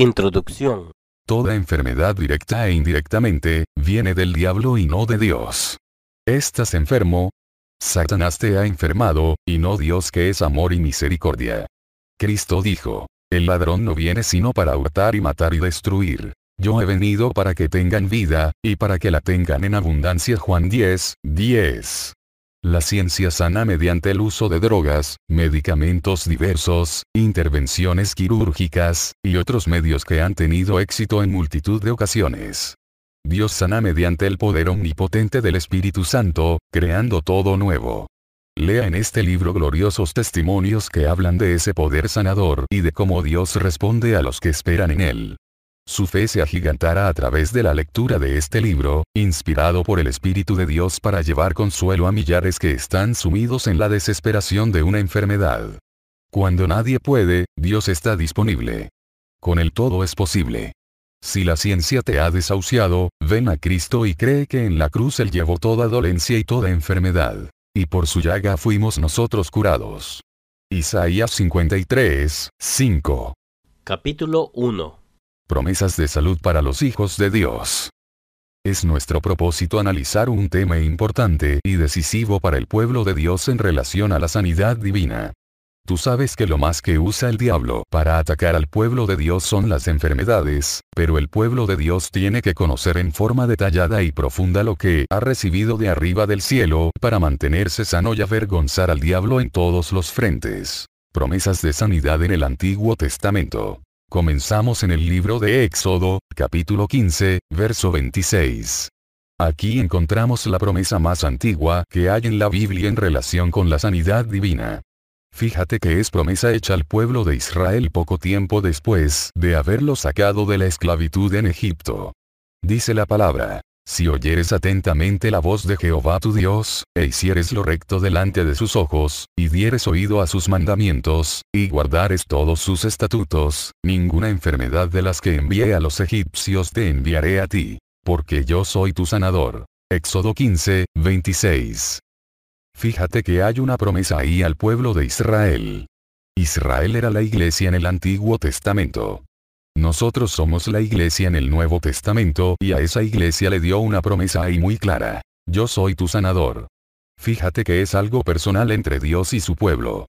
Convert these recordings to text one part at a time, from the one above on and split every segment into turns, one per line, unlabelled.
Introducción.
Toda enfermedad directa e indirectamente, viene del diablo y no de Dios. Estás enfermo. Satanás te ha enfermado, y no Dios que es amor y misericordia. Cristo dijo, el ladrón no viene sino para hurtar y matar y destruir. Yo he venido para que tengan vida, y para que la tengan en abundancia. Juan 10, 10. La ciencia sana mediante el uso de drogas, medicamentos diversos, intervenciones quirúrgicas, y otros medios que han tenido éxito en multitud de ocasiones. Dios sana mediante el poder omnipotente del Espíritu Santo, creando todo nuevo. Lea en este libro gloriosos testimonios que hablan de ese poder sanador y de cómo Dios responde a los que esperan en él. Su fe se agigantará a través de la lectura de este libro, inspirado por el Espíritu de Dios para llevar consuelo a millares que están sumidos en la desesperación de una enfermedad. Cuando nadie puede, Dios está disponible. Con él todo es posible. Si la ciencia te ha desahuciado, ven a Cristo y cree que en la cruz Él llevó toda dolencia y toda enfermedad. Y por su llaga fuimos nosotros curados. Isaías 53, 5.
Capítulo 1.
Promesas de salud para los hijos de Dios. Es nuestro propósito analizar un tema importante y decisivo para el pueblo de Dios en relación a la sanidad divina. Tú sabes que lo más que usa el diablo para atacar al pueblo de Dios son las enfermedades, pero el pueblo de Dios tiene que conocer en forma detallada y profunda lo que ha recibido de arriba del cielo para mantenerse sano y avergonzar al diablo en todos los frentes. Promesas de sanidad en el Antiguo Testamento. Comenzamos en el libro de Éxodo, capítulo 15, verso 26. Aquí encontramos la promesa más antigua que hay en la Biblia en relación con la sanidad divina. Fíjate que es promesa hecha al pueblo de Israel poco tiempo después de haberlo sacado de la esclavitud en Egipto. Dice la palabra, si oyeres atentamente la voz de Jehová tu Dios, e hicieres lo recto delante de sus ojos, y dieres oído a sus mandamientos, y guardares todos sus estatutos, ninguna enfermedad de las que envié a los egipcios te enviaré a ti. Porque yo soy tu sanador. Éxodo 15, 26. Fíjate que hay una promesa ahí al pueblo de Israel. Israel era la iglesia en el Antiguo Testamento. Nosotros somos la iglesia en el Nuevo Testamento y a esa iglesia le dio una promesa ahí muy clara. Yo soy tu sanador. Fíjate que es algo personal entre Dios y su pueblo.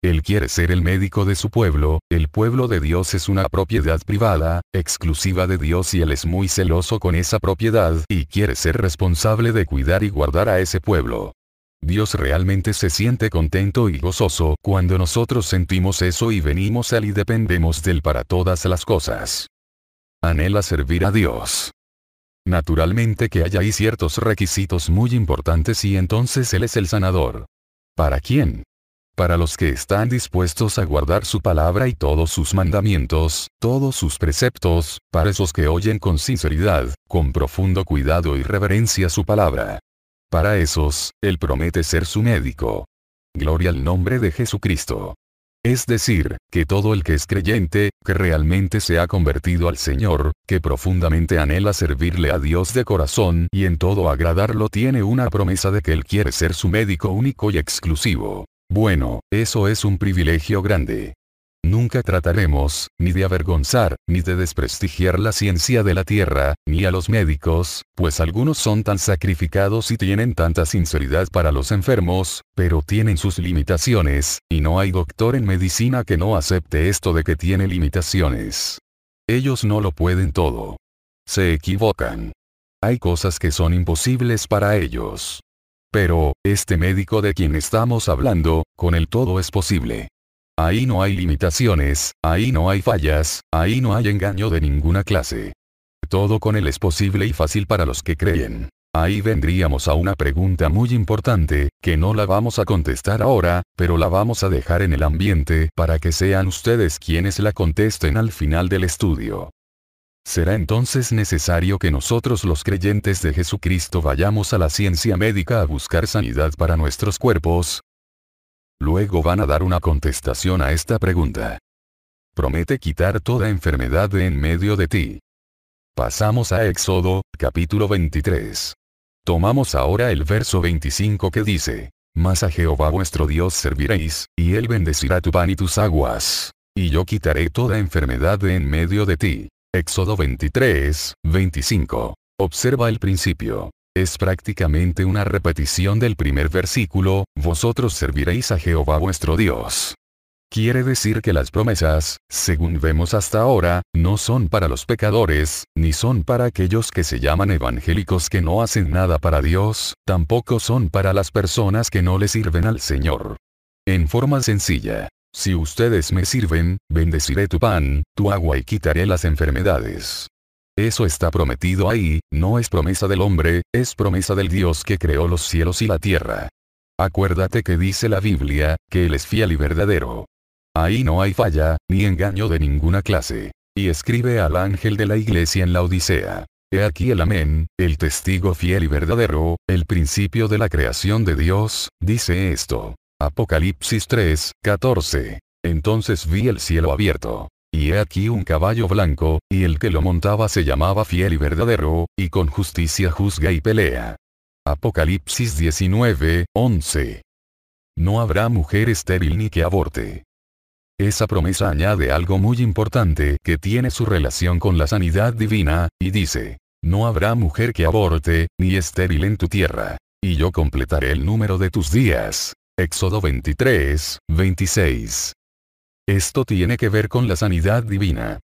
Él quiere ser el médico de su pueblo, el pueblo de Dios es una propiedad privada, exclusiva de Dios y Él es muy celoso con esa propiedad y quiere ser responsable de cuidar y guardar a ese pueblo. Dios realmente se siente contento y gozoso cuando nosotros sentimos eso y venimos a Él y dependemos de Él para todas las cosas. Anhela servir a Dios. Naturalmente que hay ahí ciertos requisitos muy importantes y entonces Él es el sanador. ¿Para quién? Para los que están dispuestos a guardar su palabra y todos sus mandamientos, todos sus preceptos, para esos que oyen con sinceridad, con profundo cuidado y reverencia su palabra. Para esos, Él promete ser su médico. Gloria al nombre de Jesucristo. Es decir, que todo el que es creyente, que realmente se ha convertido al Señor, que profundamente anhela servirle a Dios de corazón y en todo agradarlo tiene una promesa de que Él quiere ser su médico único y exclusivo. Bueno, eso es un privilegio grande. Nunca trataremos, ni de avergonzar, ni de desprestigiar la ciencia de la tierra, ni a los médicos, pues algunos son tan sacrificados y tienen tanta sinceridad para los enfermos, pero tienen sus limitaciones, y no hay doctor en medicina que no acepte esto de que tiene limitaciones. Ellos no lo pueden todo. Se equivocan. Hay cosas que son imposibles para ellos. Pero, este médico de quien estamos hablando, con el todo es posible. Ahí no hay limitaciones, ahí no hay fallas, ahí no hay engaño de ninguna clase. Todo con él es posible y fácil para los que creen. Ahí vendríamos a una pregunta muy importante, que no la vamos a contestar ahora, pero la vamos a dejar en el ambiente para que sean ustedes quienes la contesten al final del estudio. ¿Será entonces necesario que nosotros los creyentes de Jesucristo vayamos a la ciencia médica a buscar sanidad para nuestros cuerpos? Luego van a dar una contestación a esta pregunta. Promete quitar toda enfermedad de en medio de ti. Pasamos a Éxodo, capítulo 23. Tomamos ahora el verso 25 que dice, Mas a Jehová vuestro Dios serviréis, y él bendecirá tu pan y tus aguas. y yo quitaré toda enfermedad de en medio de ti. Éxodo 23, 25. Observa el principio. Es prácticamente una repetición del primer versículo, vosotros serviréis a Jehová vuestro Dios. Quiere decir que las promesas, según vemos hasta ahora, no son para los pecadores, ni son para aquellos que se llaman evangélicos que no hacen nada para Dios, tampoco son para las personas que no le sirven al Señor. En forma sencilla, si ustedes me sirven, bendeciré tu pan, tu agua y quitaré las enfermedades. Eso está prometido ahí, no es promesa del hombre, es promesa del Dios que creó los cielos y la tierra. Acuérdate que dice la Biblia, que Él es fiel y verdadero. Ahí no hay falla, ni engaño de ninguna clase. Y escribe al ángel de la iglesia en la Odisea. He aquí el amén, el testigo fiel y verdadero, el principio de la creación de Dios, dice esto. Apocalipsis 3, 14. Entonces vi el cielo abierto. Y he aquí un caballo blanco, y el que lo montaba se llamaba fiel y verdadero, y con justicia juzga y pelea. Apocalipsis 19, 11. No habrá mujer estéril ni que aborte. Esa promesa añade algo muy importante que tiene su relación con la sanidad divina, y dice, no habrá mujer que aborte, ni estéril en tu tierra. Y yo completaré el número de tus días. Éxodo 23, 26. Esto tiene que ver con la sanidad divina.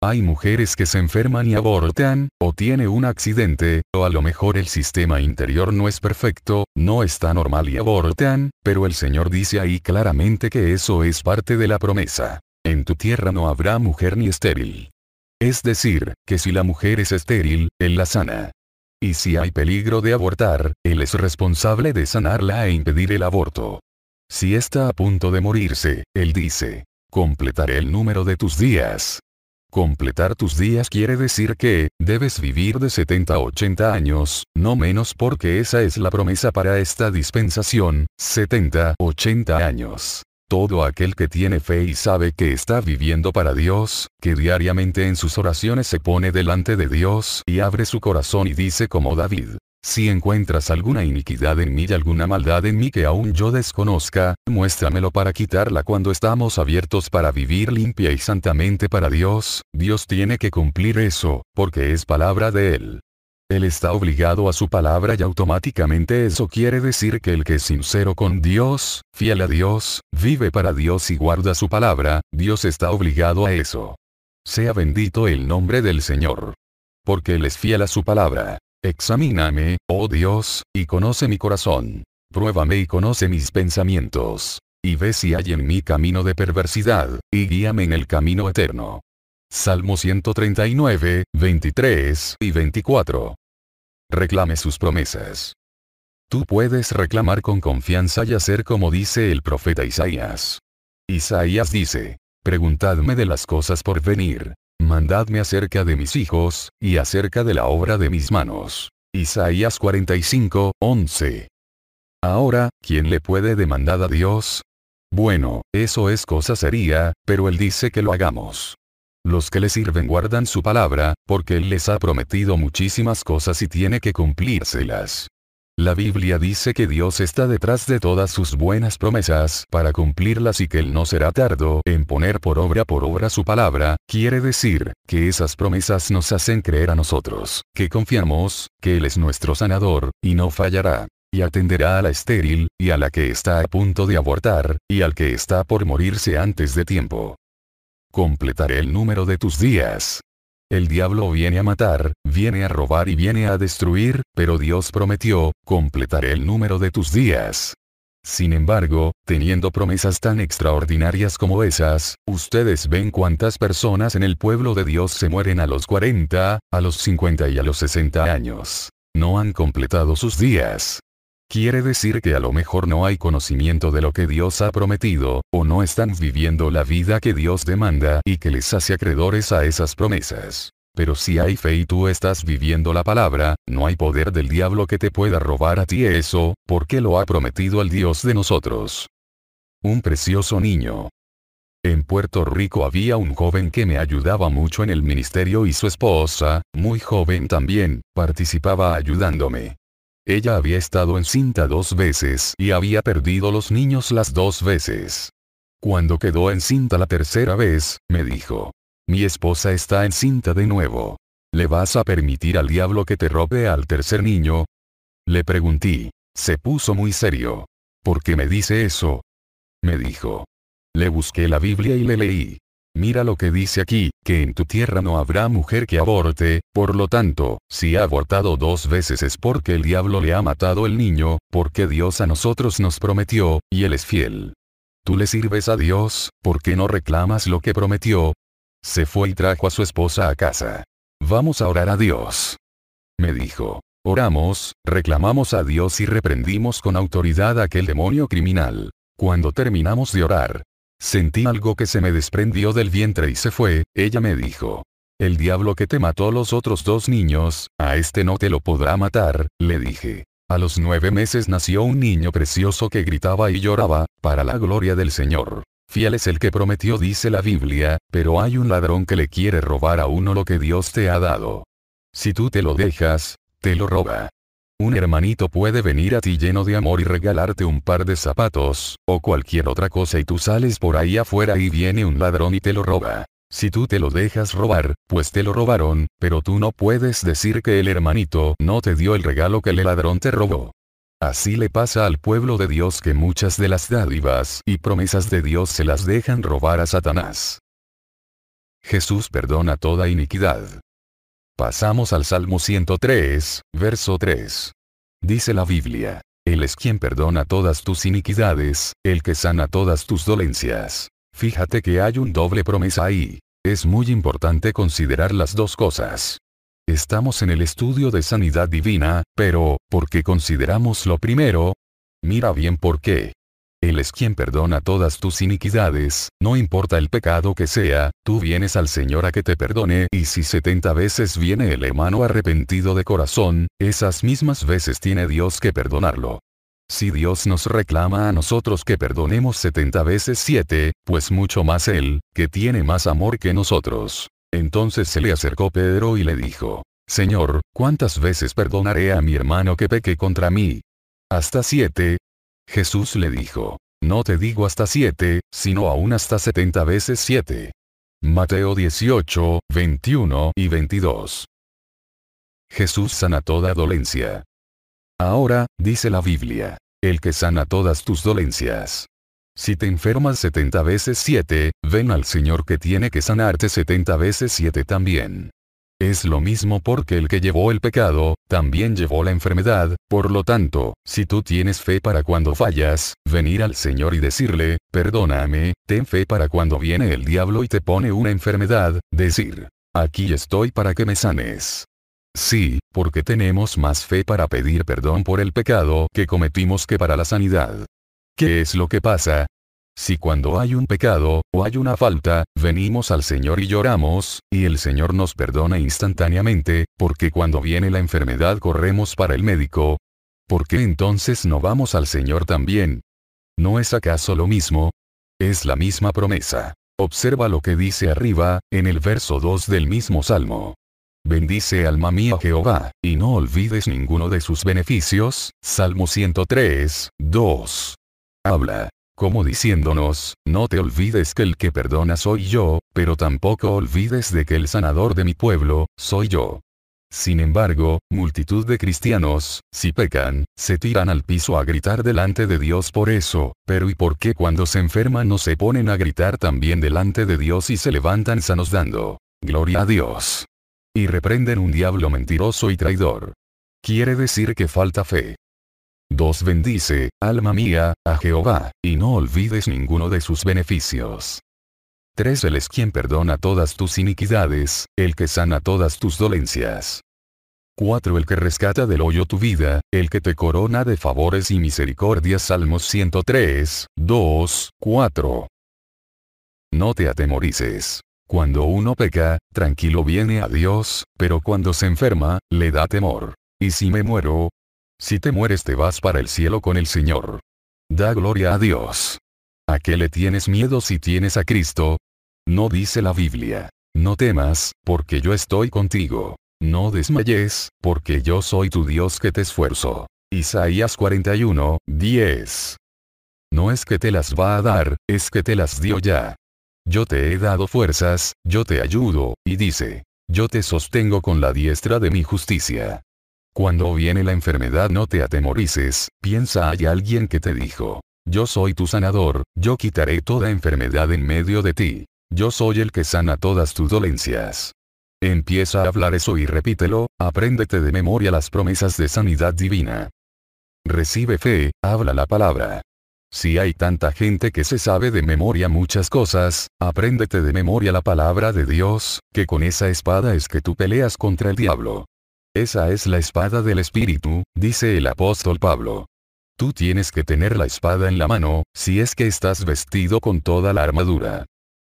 Hay mujeres que se enferman y abortan, o tiene un accidente, o a lo mejor el sistema interior no es perfecto, no está normal y abortan, pero el Señor dice ahí claramente que eso es parte de la promesa. En tu tierra no habrá mujer ni estéril. Es decir, que si la mujer es estéril, Él la sana. Y si hay peligro de abortar, Él es responsable de sanarla e impedir el aborto. Si está a punto de morirse, Él dice, completaré el número de tus días. Completar tus días quiere decir que, debes vivir de 70 a 80 años, no menos porque esa es la promesa para esta dispensación, 70, 80 años. Todo aquel que tiene fe y sabe que está viviendo para Dios, que diariamente en sus oraciones se pone delante de Dios y abre su corazón y dice como David, si encuentras alguna iniquidad en mí y alguna maldad en mí que aún yo desconozca, muéstramelo para quitarla cuando estamos abiertos para vivir limpia y santamente para Dios, Dios tiene que cumplir eso, porque es palabra de Él. Él está obligado a su palabra y automáticamente eso quiere decir que el que es sincero con Dios, fiel a Dios, vive para Dios y guarda su palabra, Dios está obligado a eso. Sea bendito el nombre del Señor. Porque Él es fiel a su palabra. Examíname, oh Dios, y conoce mi corazón. Pruébame y conoce mis pensamientos. Y ve si hay en mí camino de perversidad, y guíame en el camino eterno. Salmo 139, 23 y 24. Reclame sus promesas. Tú puedes reclamar con confianza y hacer como dice el profeta Isaías. Isaías dice, Preguntadme de las cosas por venir, Mandadme acerca de mis hijos, y acerca de la obra de mis manos. Isaías 45, 11. Ahora, ¿quién le puede demandar a Dios? Bueno, eso es cosa seria, pero Él dice que lo hagamos. Los que le sirven guardan su palabra, porque Él les ha prometido muchísimas cosas y tiene que cumplírselas. La Biblia dice que Dios está detrás de todas sus buenas promesas para cumplirlas y que Él no será tardo en poner por obra por obra su palabra, quiere decir, que esas promesas nos hacen creer a nosotros, que confiamos, que Él es nuestro sanador, y no fallará. Y atenderá a la estéril, y a la que está a punto de abortar, y al que está por morirse antes de tiempo. Completaré el número de tus días. El diablo viene a matar, viene a robar y viene a destruir, pero Dios prometió, completaré el número de tus días. Sin embargo, teniendo promesas tan extraordinarias como esas, ustedes ven cuántas personas en el pueblo de Dios se mueren a los 40, a los 50 y a los 60 años. No han completado sus días. Quiere decir que a lo mejor no hay conocimiento de lo que Dios ha prometido, o no están viviendo la vida que Dios demanda y que les hace acreedores a esas promesas. Pero si hay fe y tú estás viviendo la palabra, no hay poder del diablo que te pueda robar a ti eso, porque lo ha prometido el Dios de nosotros. Un precioso niño. En Puerto Rico había un joven que me ayudaba mucho en el ministerio y su esposa, muy joven también, participaba ayudándome. Ella había estado encinta dos veces y había perdido los niños las dos veces. Cuando quedó encinta la tercera vez, me dijo. Mi esposa está encinta de nuevo. ¿Le vas a permitir al diablo que te robe al tercer niño? Le pregunté. Se puso muy serio. ¿Por qué me dice eso? Me dijo. Le busqué la Biblia y le leí. Mira lo que dice aquí, que en tu tierra no habrá mujer que aborte, por lo tanto, si ha abortado dos veces es porque el diablo le ha matado el niño, porque Dios a nosotros nos prometió, y él es fiel. Tú le sirves a Dios, ¿por qué no reclamas lo que prometió? Se fue y trajo a su esposa a casa. Vamos a orar a Dios. Me dijo. Oramos, reclamamos a Dios y reprendimos con autoridad a aquel demonio criminal. Cuando terminamos de orar, sentí algo que se me desprendió del vientre y se fue, ella me dijo. El diablo que te mató los otros dos niños, a este no te lo podrá matar, le dije. A los nueve meses nació un niño precioso que gritaba y lloraba, para la gloria del Señor. Fiel es el que prometió dice la Biblia, pero hay un ladrón que le quiere robar a uno lo que Dios te ha dado. Si tú te lo dejas, te lo roba. Un hermanito puede venir a ti lleno de amor y regalarte un par de zapatos, o cualquier otra cosa y tú sales por ahí afuera y viene un ladrón y te lo roba. Si tú te lo dejas robar, pues te lo robaron, pero tú no puedes decir que el hermanito no te dio el regalo que el ladrón te robó. Así le pasa al pueblo de Dios que muchas de las dádivas y promesas de Dios se las dejan robar a Satanás. Jesús perdona toda iniquidad. Pasamos al Salmo 103, verso 3. Dice la Biblia. Él es quien perdona todas tus iniquidades, el que sana todas tus dolencias. Fíjate que hay un doble promesa ahí. Es muy importante considerar las dos cosas. Estamos en el estudio de sanidad divina, pero, ¿por qué consideramos lo primero? Mira bien por qué. Él es quien perdona todas tus iniquidades, no importa el pecado que sea, tú vienes al Señor a que te perdone y si 70 veces viene el hermano arrepentido de corazón, esas mismas veces tiene Dios que perdonarlo. Si Dios nos reclama a nosotros que perdonemos 70 veces 7, pues mucho más Él, que tiene más amor que nosotros. Entonces se le acercó Pedro y le dijo, Señor, ¿cuántas veces perdonaré a mi hermano que peque contra mí? ¿Hasta siete? Jesús le dijo, No te digo hasta siete, sino aún hasta setenta veces siete. Mateo 18, 21 y 22. Jesús sana toda dolencia. Ahora, dice la Biblia, el que sana todas tus dolencias. Si te enfermas 70 veces 7, ven al Señor que tiene que sanarte 70 veces 7 también. Es lo mismo porque el que llevó el pecado, también llevó la enfermedad, por lo tanto, si tú tienes fe para cuando fallas, venir al Señor y decirle, perdóname, ten fe para cuando viene el diablo y te pone una enfermedad, decir, aquí estoy para que me sanes. Sí, porque tenemos más fe para pedir perdón por el pecado que cometimos que para la sanidad. ¿Qué es lo que pasa? Si cuando hay un pecado, o hay una falta, venimos al Señor y lloramos, y el Señor nos perdona instantáneamente, porque cuando viene la enfermedad corremos para el médico. ¿Por qué entonces no vamos al Señor también? ¿No es acaso lo mismo? Es la misma promesa. Observa lo que dice arriba, en el verso 2 del mismo Salmo. Bendice alma mía Jehová, y no olvides ninguno de sus beneficios. Salmo 103, 2 habla, como diciéndonos, no te olvides que el que perdona soy yo, pero tampoco olvides de que el sanador de mi pueblo, soy yo. Sin embargo, multitud de cristianos, si pecan, se tiran al piso a gritar delante de Dios por eso, pero ¿y por qué cuando se enferman no se ponen a gritar también delante de Dios y se levantan sanos dando? Gloria a Dios. Y reprenden un diablo mentiroso y traidor. Quiere decir que falta fe. 2. Bendice, alma mía, a Jehová, y no olvides ninguno de sus beneficios. 3. Él es quien perdona todas tus iniquidades, el que sana todas tus dolencias. 4. El que rescata del hoyo tu vida, el que te corona de favores y misericordias. Salmos 103, 2, 4. No te atemorices. Cuando uno peca, tranquilo viene a Dios, pero cuando se enferma, le da temor. Y si me muero, si te mueres te vas para el cielo con el Señor. Da gloria a Dios. ¿A qué le tienes miedo si tienes a Cristo? No dice la Biblia. No temas, porque yo estoy contigo. No desmayes, porque yo soy tu Dios que te esfuerzo. Isaías 41, 10. No es que te las va a dar, es que te las dio ya. Yo te he dado fuerzas, yo te ayudo, y dice, yo te sostengo con la diestra de mi justicia. Cuando viene la enfermedad no te atemorices, piensa hay alguien que te dijo, yo soy tu sanador, yo quitaré toda enfermedad en medio de ti. Yo soy el que sana todas tus dolencias. Empieza a hablar eso y repítelo, apréndete de memoria las promesas de sanidad divina. Recibe fe, habla la palabra. Si hay tanta gente que se sabe de memoria muchas cosas, apréndete de memoria la palabra de Dios, que con esa espada es que tú peleas contra el diablo. Esa es la espada del Espíritu, dice el apóstol Pablo. Tú tienes que tener la espada en la mano, si es que estás vestido con toda la armadura.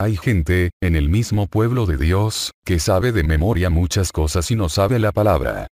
Hay gente, en el mismo pueblo de Dios, que sabe de memoria muchas cosas y no sabe la palabra.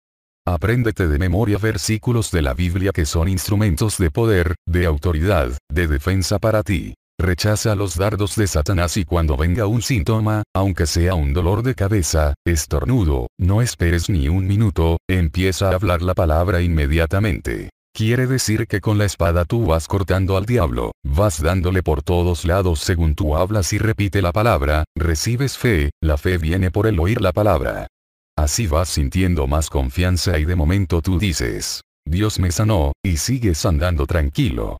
Apréndete de memoria versículos de la Biblia que son instrumentos de poder, de autoridad, de defensa para ti. Rechaza los dardos de Satanás y cuando venga un síntoma, aunque sea un dolor de cabeza, estornudo, no esperes ni un minuto, empieza a hablar la palabra inmediatamente. Quiere decir que con la espada tú vas cortando al diablo, vas dándole por todos lados según tú hablas y repite la palabra, recibes fe, la fe viene por el oír la palabra. Así vas sintiendo más confianza y de momento tú dices, Dios me sanó, y sigues andando tranquilo.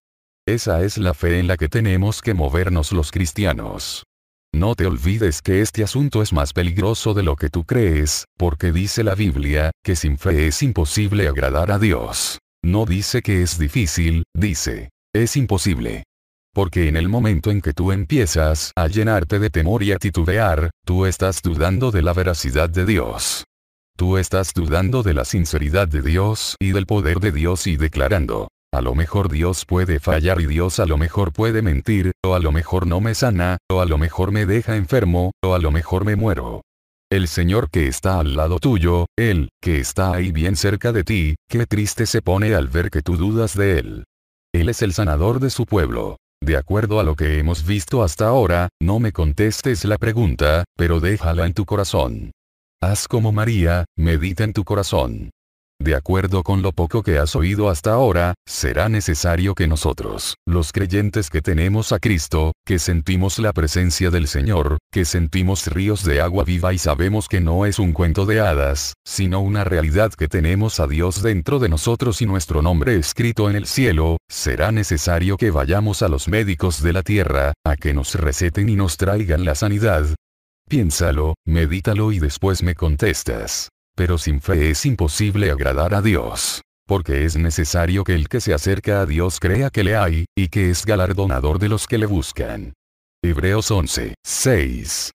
Esa es la fe en la que tenemos que movernos los cristianos. No te olvides que este asunto es más peligroso de lo que tú crees, porque dice la Biblia, que sin fe es imposible agradar a Dios. No dice que es difícil, dice, es imposible. Porque en el momento en que tú empiezas a llenarte de temor y a titubear, tú estás dudando de la veracidad de Dios. Tú estás dudando de la sinceridad de Dios y del poder de Dios y declarando, a lo mejor Dios puede fallar y Dios a lo mejor puede mentir, o a lo mejor no me sana, o a lo mejor me deja enfermo, o a lo mejor me muero. El Señor que está al lado tuyo, Él, que está ahí bien cerca de ti, qué triste se pone al ver que tú dudas de Él. Él es el sanador de su pueblo. De acuerdo a lo que hemos visto hasta ahora, no me contestes la pregunta, pero déjala en tu corazón. Haz como María, medita en tu corazón. De acuerdo con lo poco que has oído hasta ahora, será necesario que nosotros, los creyentes que tenemos a Cristo, que sentimos la presencia del Señor, que sentimos ríos de agua viva y sabemos que no es un cuento de hadas, sino una realidad que tenemos a Dios dentro de nosotros y nuestro nombre escrito en el cielo, será necesario que vayamos a los médicos de la tierra, a que nos receten y nos traigan la sanidad, Piénsalo, medítalo y después me contestas. Pero sin fe es imposible agradar a Dios. Porque es necesario que el que se acerca a Dios crea que le hay, y que es galardonador de los que le buscan. Hebreos 11, 6.